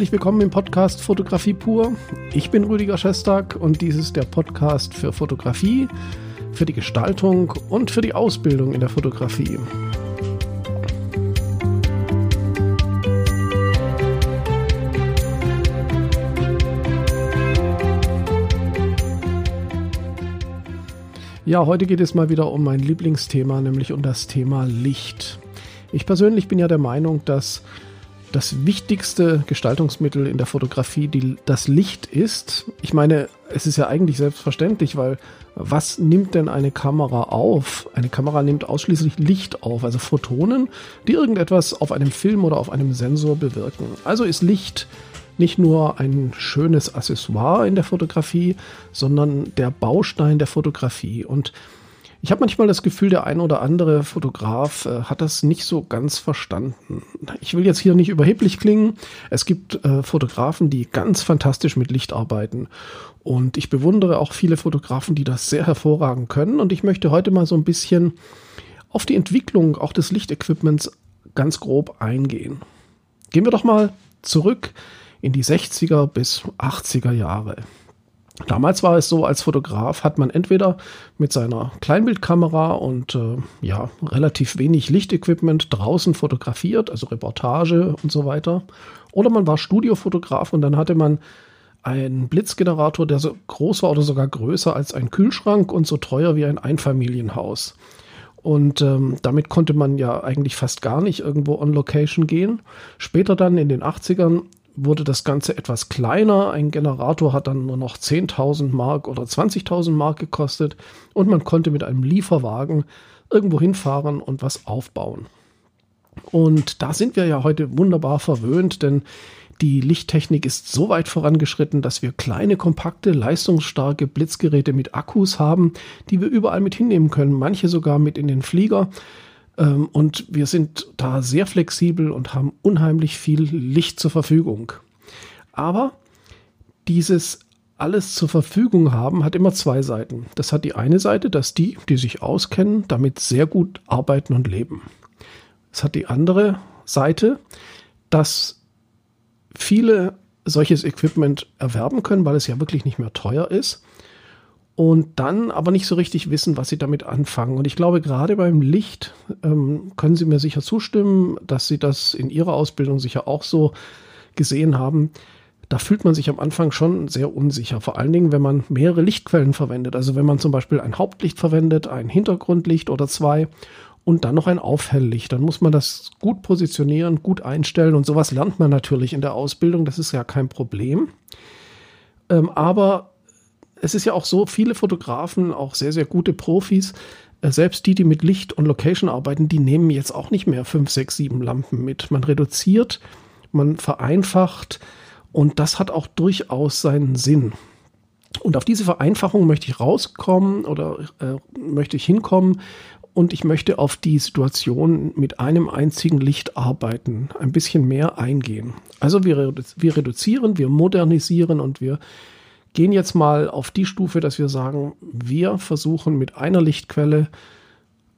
herzlich willkommen im Podcast Fotografie pur. Ich bin Rüdiger Schestag und dies ist der Podcast für Fotografie, für die Gestaltung und für die Ausbildung in der Fotografie. Ja, heute geht es mal wieder um mein Lieblingsthema, nämlich um das Thema Licht. Ich persönlich bin ja der Meinung, dass das wichtigste Gestaltungsmittel in der Fotografie die, das Licht ist. Ich meine, es ist ja eigentlich selbstverständlich, weil was nimmt denn eine Kamera auf? Eine Kamera nimmt ausschließlich Licht auf, also Photonen, die irgendetwas auf einem Film oder auf einem Sensor bewirken. Also ist Licht nicht nur ein schönes Accessoire in der Fotografie, sondern der Baustein der Fotografie. Und ich habe manchmal das Gefühl, der ein oder andere Fotograf äh, hat das nicht so ganz verstanden. Ich will jetzt hier nicht überheblich klingen. Es gibt äh, Fotografen, die ganz fantastisch mit Licht arbeiten. Und ich bewundere auch viele Fotografen, die das sehr hervorragend können. Und ich möchte heute mal so ein bisschen auf die Entwicklung auch des Lichtequipments ganz grob eingehen. Gehen wir doch mal zurück in die 60er bis 80er Jahre. Damals war es so, als Fotograf hat man entweder mit seiner Kleinbildkamera und äh, ja, relativ wenig Lichtequipment draußen fotografiert, also Reportage und so weiter. Oder man war Studiofotograf und dann hatte man einen Blitzgenerator, der so groß war oder sogar größer als ein Kühlschrank und so teuer wie ein Einfamilienhaus. Und ähm, damit konnte man ja eigentlich fast gar nicht irgendwo on Location gehen. Später dann in den 80ern wurde das Ganze etwas kleiner. Ein Generator hat dann nur noch 10.000 Mark oder 20.000 Mark gekostet und man konnte mit einem Lieferwagen irgendwo hinfahren und was aufbauen. Und da sind wir ja heute wunderbar verwöhnt, denn die Lichttechnik ist so weit vorangeschritten, dass wir kleine, kompakte, leistungsstarke Blitzgeräte mit Akkus haben, die wir überall mit hinnehmen können, manche sogar mit in den Flieger. Ähm, und wir sind da sehr flexibel und haben unheimlich viel Licht zur Verfügung. Aber dieses alles zur Verfügung haben hat immer zwei Seiten. Das hat die eine Seite, dass die, die sich auskennen, damit sehr gut arbeiten und leben. Es hat die andere Seite, dass viele solches Equipment erwerben können, weil es ja wirklich nicht mehr teuer ist und dann aber nicht so richtig wissen, was sie damit anfangen. Und ich glaube, gerade beim Licht ähm, können Sie mir sicher zustimmen, dass Sie das in Ihrer Ausbildung sicher auch so gesehen haben. Da fühlt man sich am Anfang schon sehr unsicher, vor allen Dingen, wenn man mehrere Lichtquellen verwendet. Also wenn man zum Beispiel ein Hauptlicht verwendet, ein Hintergrundlicht oder zwei und dann noch ein Aufhelllicht. Dann muss man das gut positionieren, gut einstellen und sowas lernt man natürlich in der Ausbildung. Das ist ja kein Problem. Ähm, aber es ist ja auch so, viele Fotografen, auch sehr, sehr gute Profis, äh, selbst die, die mit Licht und Location arbeiten, die nehmen jetzt auch nicht mehr fünf, sechs, sieben Lampen mit. Man reduziert, man vereinfacht und das hat auch durchaus seinen Sinn. Und auf diese Vereinfachung möchte ich rauskommen oder äh, möchte ich hinkommen und ich möchte auf die Situation mit einem einzigen Licht arbeiten, ein bisschen mehr eingehen. Also wir, wir reduzieren, wir modernisieren und wir gehen jetzt mal auf die Stufe, dass wir sagen, wir versuchen mit einer Lichtquelle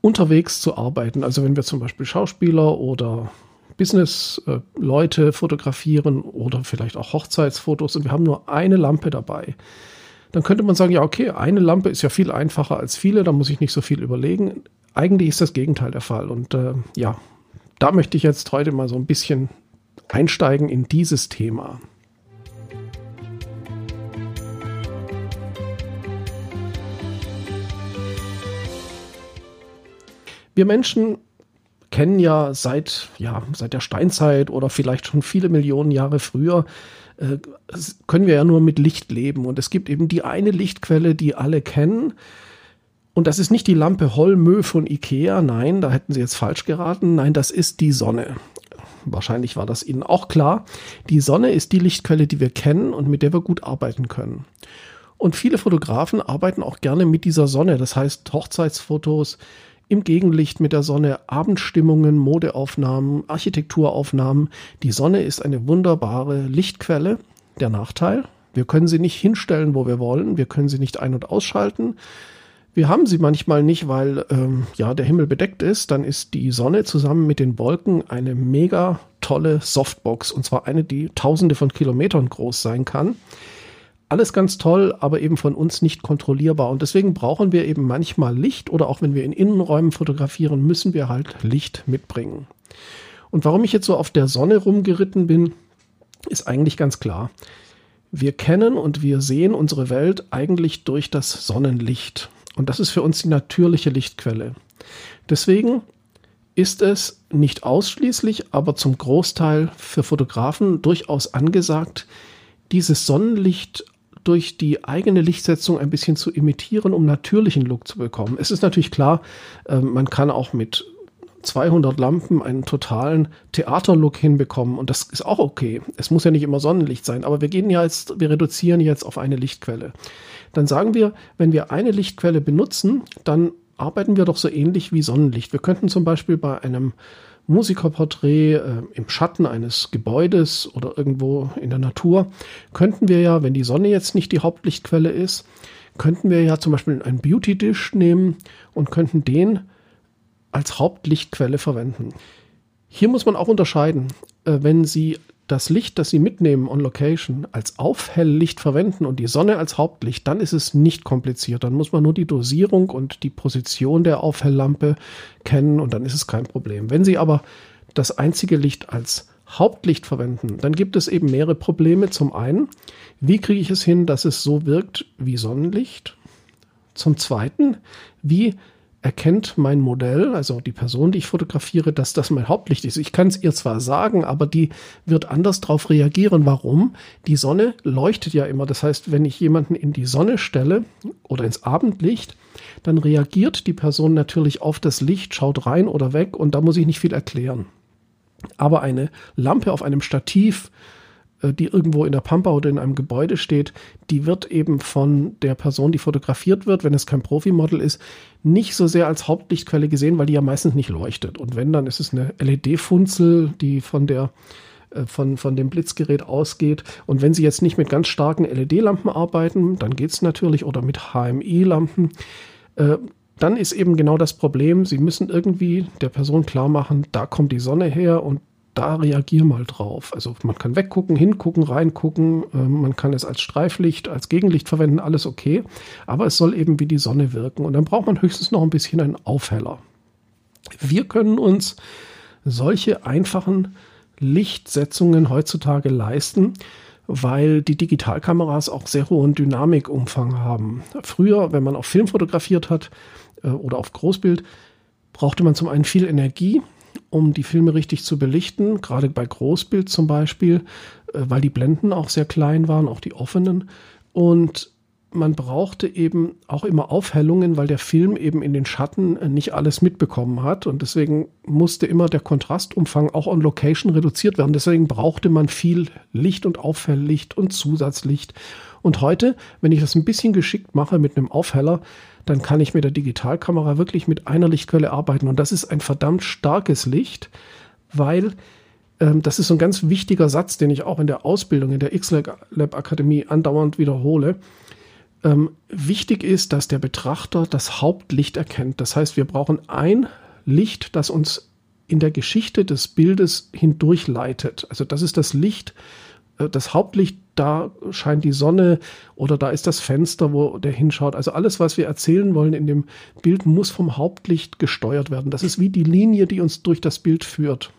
unterwegs zu arbeiten. Also wenn wir zum Beispiel Schauspieler oder Business-Leute fotografieren oder vielleicht auch Hochzeitsfotos und wir haben nur eine Lampe dabei, dann könnte man sagen, ja, okay, eine Lampe ist ja viel einfacher als viele, da muss ich nicht so viel überlegen. Eigentlich ist das Gegenteil der Fall. Und äh, ja, da möchte ich jetzt heute mal so ein bisschen einsteigen in dieses Thema. Wir Menschen kennen ja seit, ja, seit der Steinzeit oder vielleicht schon viele Millionen Jahre früher, äh, können wir ja nur mit Licht leben. Und es gibt eben die eine Lichtquelle, die alle kennen. Und das ist nicht die Lampe Holmö von Ikea, nein, da hätten Sie jetzt falsch geraten. Nein, das ist die Sonne. Wahrscheinlich war das Ihnen auch klar. Die Sonne ist die Lichtquelle, die wir kennen und mit der wir gut arbeiten können. Und viele Fotografen arbeiten auch gerne mit dieser Sonne. Das heißt, Hochzeitsfotos, im Gegenlicht mit der Sonne, Abendstimmungen, Modeaufnahmen, Architekturaufnahmen. Die Sonne ist eine wunderbare Lichtquelle. Der Nachteil, wir können sie nicht hinstellen, wo wir wollen. Wir können sie nicht ein- und ausschalten. Wir haben sie manchmal nicht, weil ähm, ja der Himmel bedeckt ist. Dann ist die Sonne zusammen mit den Wolken eine mega tolle Softbox und zwar eine, die tausende von Kilometern groß sein kann. Alles ganz toll, aber eben von uns nicht kontrollierbar. Und deswegen brauchen wir eben manchmal Licht oder auch wenn wir in Innenräumen fotografieren, müssen wir halt Licht mitbringen. Und warum ich jetzt so auf der Sonne rumgeritten bin, ist eigentlich ganz klar. Wir kennen und wir sehen unsere Welt eigentlich durch das Sonnenlicht. Und das ist für uns die natürliche Lichtquelle. Deswegen ist es nicht ausschließlich, aber zum Großteil für Fotografen durchaus angesagt, dieses Sonnenlicht durch die eigene Lichtsetzung ein bisschen zu imitieren, um natürlichen Look zu bekommen. Es ist natürlich klar, ähm, man kann auch mit 200 Lampen einen totalen Theaterlook hinbekommen und das ist auch okay. Es muss ja nicht immer Sonnenlicht sein, aber wir gehen ja jetzt, wir reduzieren jetzt auf eine Lichtquelle. Dann sagen wir, wenn wir eine Lichtquelle benutzen, dann arbeiten wir doch so ähnlich wie Sonnenlicht. Wir könnten zum Beispiel bei einem Musikerporträt äh, im Schatten eines Gebäudes oder irgendwo in der Natur, könnten wir ja, wenn die Sonne jetzt nicht die Hauptlichtquelle ist, könnten wir ja zum Beispiel einen Beauty Dish nehmen und könnten den als Hauptlichtquelle verwenden. Hier muss man auch unterscheiden, äh, wenn Sie das Licht, das Sie mitnehmen on Location, als Aufhelllicht verwenden und die Sonne als Hauptlicht, dann ist es nicht kompliziert. Dann muss man nur die Dosierung und die Position der Aufhelllampe kennen und dann ist es kein Problem. Wenn Sie aber das einzige Licht als Hauptlicht verwenden, dann gibt es eben mehrere Probleme. Zum einen, wie kriege ich es hin, dass es so wirkt wie Sonnenlicht? Zum zweiten, wie erkennt mein Modell, also die Person, die ich fotografiere, dass das mein Hauptlicht ist. Ich kann es ihr zwar sagen, aber die wird anders darauf reagieren. Warum? Die Sonne leuchtet ja immer. Das heißt, wenn ich jemanden in die Sonne stelle oder ins Abendlicht, dann reagiert die Person natürlich auf das Licht, schaut rein oder weg und da muss ich nicht viel erklären. Aber eine Lampe auf einem Stativ die irgendwo in der Pampa oder in einem Gebäude steht, die wird eben von der Person, die fotografiert wird, wenn es kein Profimodel ist, nicht so sehr als Hauptlichtquelle gesehen, weil die ja meistens nicht leuchtet. Und wenn, dann ist es eine LED-Funzel, die von der äh, von, von dem Blitzgerät ausgeht. Und wenn Sie jetzt nicht mit ganz starken LED-Lampen arbeiten, dann geht es natürlich, oder mit HMI-Lampen, äh, dann ist eben genau das Problem, Sie müssen irgendwie der Person klar machen, da kommt die Sonne her und da reagier mal drauf. Also man kann weggucken, hingucken, reingucken, äh, man kann es als Streiflicht, als Gegenlicht verwenden, alles okay. Aber es soll eben wie die Sonne wirken. Und dann braucht man höchstens noch ein bisschen einen Aufheller. Wir können uns solche einfachen Lichtsetzungen heutzutage leisten, weil die Digitalkameras auch sehr hohen Dynamikumfang haben. Früher, wenn man auf Film fotografiert hat äh, oder auf Großbild, brauchte man zum einen viel Energie, um die Filme richtig zu belichten, gerade bei Großbild zum Beispiel, äh, weil die Blenden auch sehr klein waren, auch die offenen. Und man brauchte eben auch immer Aufhellungen, weil der Film eben in den Schatten äh, nicht alles mitbekommen hat. Und deswegen musste immer der Kontrastumfang auch on Location reduziert werden. Deswegen brauchte man viel Licht und Aufhelllicht und Zusatzlicht. Und heute, wenn ich das ein bisschen geschickt mache mit einem Aufheller, dann kann ich mit der Digitalkamera wirklich mit einer Lichtquelle arbeiten. Und das ist ein verdammt starkes Licht, weil ähm, das ist so ein ganz wichtiger Satz, den ich auch in der Ausbildung in der X-Lab Akademie andauernd wiederhole. Ähm, wichtig ist, dass der Betrachter das Hauptlicht erkennt. Das heißt, wir brauchen ein Licht, das uns in der Geschichte des Bildes hindurchleitet. Also das ist das Licht, äh, das Hauptlicht, da scheint die Sonne oder da ist das Fenster, wo der hinschaut. Also alles, was wir erzählen wollen in dem Bild, muss vom Hauptlicht gesteuert werden. Das ist wie die Linie, die uns durch das Bild führt.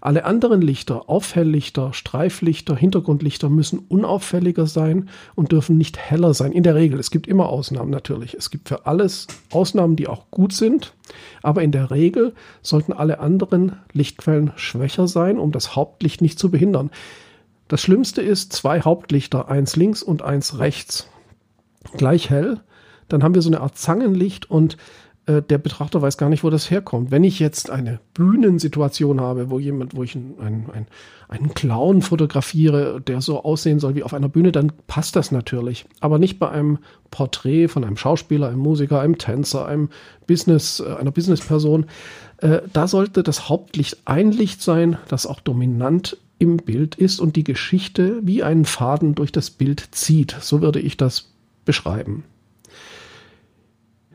Alle anderen Lichter, Aufhelllichter, Streiflichter, Hintergrundlichter müssen unauffälliger sein und dürfen nicht heller sein. In der Regel. Es gibt immer Ausnahmen natürlich. Es gibt für alles Ausnahmen, die auch gut sind. Aber in der Regel sollten alle anderen Lichtquellen schwächer sein, um das Hauptlicht nicht zu behindern. Das Schlimmste ist zwei Hauptlichter, eins links und eins rechts, gleich hell. Dann haben wir so eine Art Zangenlicht und äh, der Betrachter weiß gar nicht, wo das herkommt. Wenn ich jetzt eine Bühnensituation habe, wo jemand, wo ich einen, einen, einen Clown fotografiere, der so aussehen soll wie auf einer Bühne, dann passt das natürlich. Aber nicht bei einem Porträt von einem Schauspieler, einem Musiker, einem Tänzer, einem Business, äh, einer Businessperson. Äh, da sollte das Hauptlicht ein Licht sein, das auch dominant im Bild ist und die Geschichte wie einen Faden durch das Bild zieht. So würde ich das beschreiben.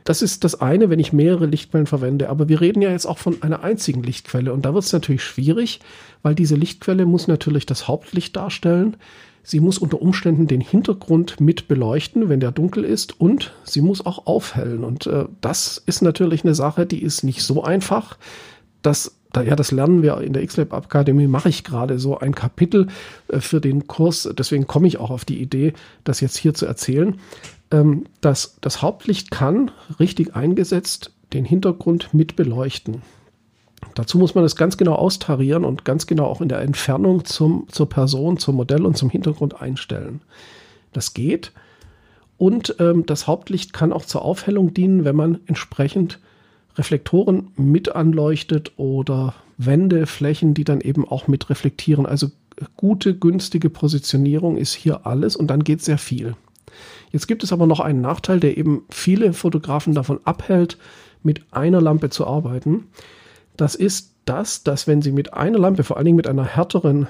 Das ist das eine, wenn ich mehrere Lichtquellen verwende. Aber wir reden ja jetzt auch von einer einzigen Lichtquelle. Und da wird es natürlich schwierig, weil diese Lichtquelle muss natürlich das Hauptlicht darstellen. Sie muss unter Umständen den Hintergrund mit beleuchten, wenn der dunkel ist. Und sie muss auch aufhellen. Und äh, das ist natürlich eine Sache, die ist nicht so einfach. Das ja, das lernen wir in der XLab Akademie, mache ich gerade so ein Kapitel äh, für den Kurs. Deswegen komme ich auch auf die Idee, das jetzt hier zu erzählen ähm, dass das Hauptlicht kann, richtig eingesetzt, den Hintergrund mit beleuchten. Dazu muss man es ganz genau austarieren und ganz genau auch in der Entfernung zum, zur Person, zum Modell und zum Hintergrund einstellen. Das geht. Und ähm, das Hauptlicht kann auch zur Aufhellung dienen, wenn man entsprechend Reflektoren mit anleuchtet oder Wände, Flächen, die dann eben auch mit reflektieren. Also gute, günstige Positionierung ist hier alles und dann geht sehr viel. Jetzt gibt es aber noch einen Nachteil, der eben viele Fotografen davon abhält, mit einer Lampe zu arbeiten. Das ist das, dass wenn sie mit einer Lampe, vor allen Dingen mit einer härteren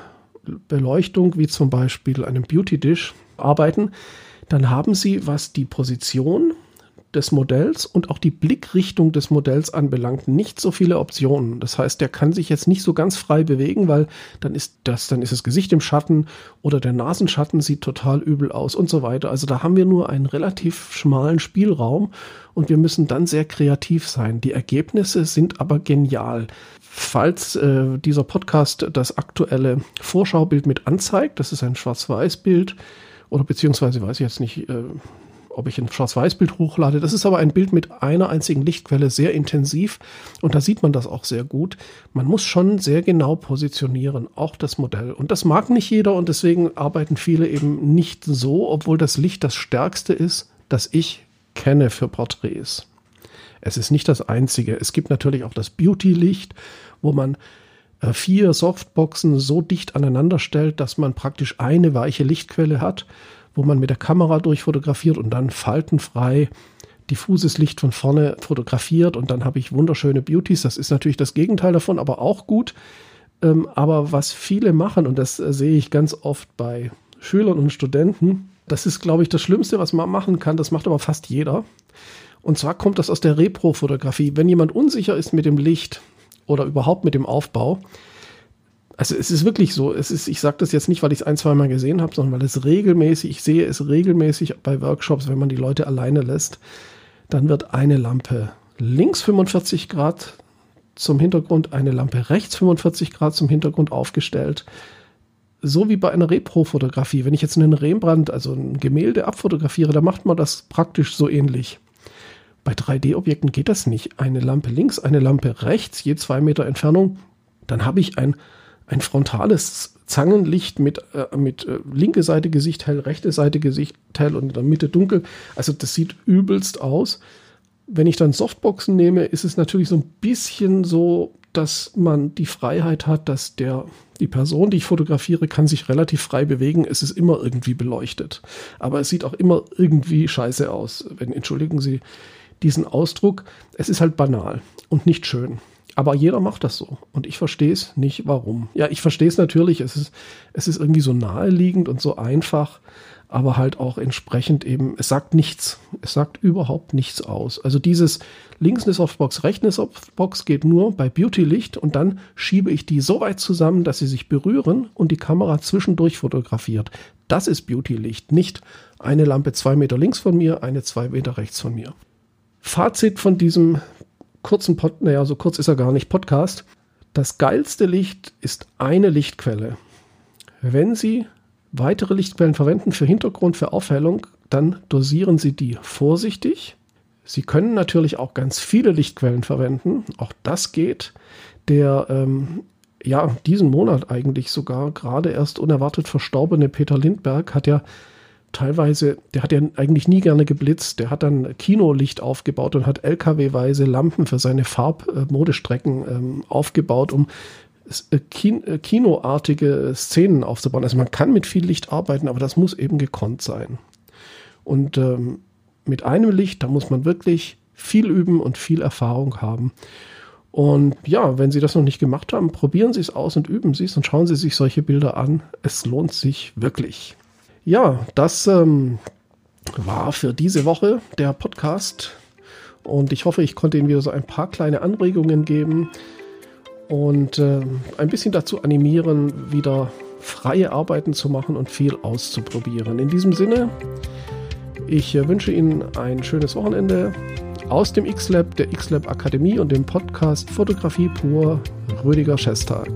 Beleuchtung, wie zum Beispiel einem Beauty Dish, arbeiten, dann haben sie, was die Position des Modells und auch die Blickrichtung des Modells anbelangt, nicht so viele Optionen. Das heißt, der kann sich jetzt nicht so ganz frei bewegen, weil dann ist das, dann ist das Gesicht im Schatten oder der Nasenschatten sieht total übel aus und so weiter. Also da haben wir nur einen relativ schmalen Spielraum und wir müssen dann sehr kreativ sein. Die Ergebnisse sind aber genial. Falls äh, dieser Podcast das aktuelle Vorschaubild mit anzeigt, das ist ein Schwarz-Weiß-Bild, oder beziehungsweise weiß ich jetzt nicht, äh, ob ich ein Schwarz-Weiß-Bild hochlade. Das ist aber ein Bild mit einer einzigen Lichtquelle, sehr intensiv. Und da sieht man das auch sehr gut. Man muss schon sehr genau positionieren, auch das Modell. Und das mag nicht jeder und deswegen arbeiten viele eben nicht so, obwohl das Licht das stärkste ist, das ich kenne für Porträts. Es ist nicht das einzige. Es gibt natürlich auch das Beauty-Licht, wo man äh, vier Softboxen so dicht aneinander stellt, dass man praktisch eine weiche Lichtquelle hat wo man mit der Kamera durchfotografiert und dann faltenfrei diffuses Licht von vorne fotografiert und dann habe ich wunderschöne Beauties. Das ist natürlich das Gegenteil davon, aber auch gut. Ähm, aber was viele machen, und das äh, sehe ich ganz oft bei Schülern und Studenten, das ist, glaube ich, das Schlimmste, was man machen kann. Das macht aber fast jeder. Und zwar kommt das aus der Repro-Fotografie. Wenn jemand unsicher ist mit dem Licht oder überhaupt mit dem Aufbau, also es ist wirklich so, es ist, ich sage das jetzt nicht, weil ich es ein, zwei Mal gesehen habe, sondern weil es regelmäßig, ich sehe es regelmäßig bei Workshops, wenn man die Leute alleine lässt, dann wird eine Lampe links 45 Grad zum Hintergrund, eine Lampe rechts 45 Grad zum Hintergrund aufgestellt. So wie bei einer Repro-Fotografie. Wenn ich jetzt einen Rembrandt, also ein Gemälde abfotografiere, da macht man das praktisch so ähnlich. Bei 3D-Objekten geht das nicht. Eine Lampe links, eine Lampe rechts, je zwei Meter Entfernung. Dann habe ich ein ein frontales Zangenlicht mit, äh, mit äh, linke Seite Gesicht hell, rechte Seite Gesicht hell und in der Mitte dunkel. Also das sieht übelst aus. Wenn ich dann Softboxen nehme, ist es natürlich so ein bisschen so, dass man die Freiheit hat, dass der, die Person, die ich fotografiere, kann sich relativ frei bewegen. Es ist immer irgendwie beleuchtet. Aber es sieht auch immer irgendwie scheiße aus. Wenn, entschuldigen Sie diesen Ausdruck. Es ist halt banal und nicht schön. Aber jeder macht das so. Und ich verstehe es nicht, warum. Ja, ich verstehe es natürlich. Es ist, es ist irgendwie so naheliegend und so einfach, aber halt auch entsprechend eben, es sagt nichts. Es sagt überhaupt nichts aus. Also dieses links eine Softbox, rechts eine Softbox geht nur bei Beauty-Licht und dann schiebe ich die so weit zusammen, dass sie sich berühren und die Kamera zwischendurch fotografiert. Das ist Beauty-Licht, nicht eine Lampe zwei Meter links von mir, eine zwei Meter rechts von mir. Fazit von diesem kurzen Pod, naja, so kurz ist er gar nicht, Podcast. Das geilste Licht ist eine Lichtquelle. Wenn Sie weitere Lichtquellen verwenden für Hintergrund, für Aufhellung, dann dosieren Sie die vorsichtig. Sie können natürlich auch ganz viele Lichtquellen verwenden. Auch das geht. Der ähm, ja diesen Monat eigentlich sogar gerade erst unerwartet verstorbene Peter Lindberg hat ja teilweise, der hat ja eigentlich nie gerne geblitzt. Der hat dann Kinolicht aufgebaut und hat LKW-weise Lampen für seine Farbmodestrecken ähm, aufgebaut, um äh, äh, kinoartige Szenen aufzubauen. Also man kann mit viel Licht arbeiten, aber das muss eben gekonnt sein. Und ähm, mit einem Licht, da muss man wirklich viel üben und viel Erfahrung haben. Und ja, wenn Sie das noch nicht gemacht haben, probieren Sie es aus und üben Sie es und schauen Sie sich solche Bilder an. Es lohnt sich wirklich. Ja, das ähm, war für diese Woche der Podcast. Und ich hoffe, ich konnte Ihnen wieder so ein paar kleine Anregungen geben und äh, ein bisschen dazu animieren, wieder freie Arbeiten zu machen und viel auszuprobieren. In diesem Sinne, ich äh, wünsche Ihnen ein schönes Wochenende aus dem X-Lab, der X-Lab Akademie und dem Podcast Fotografie pur, Rüdiger Schestag.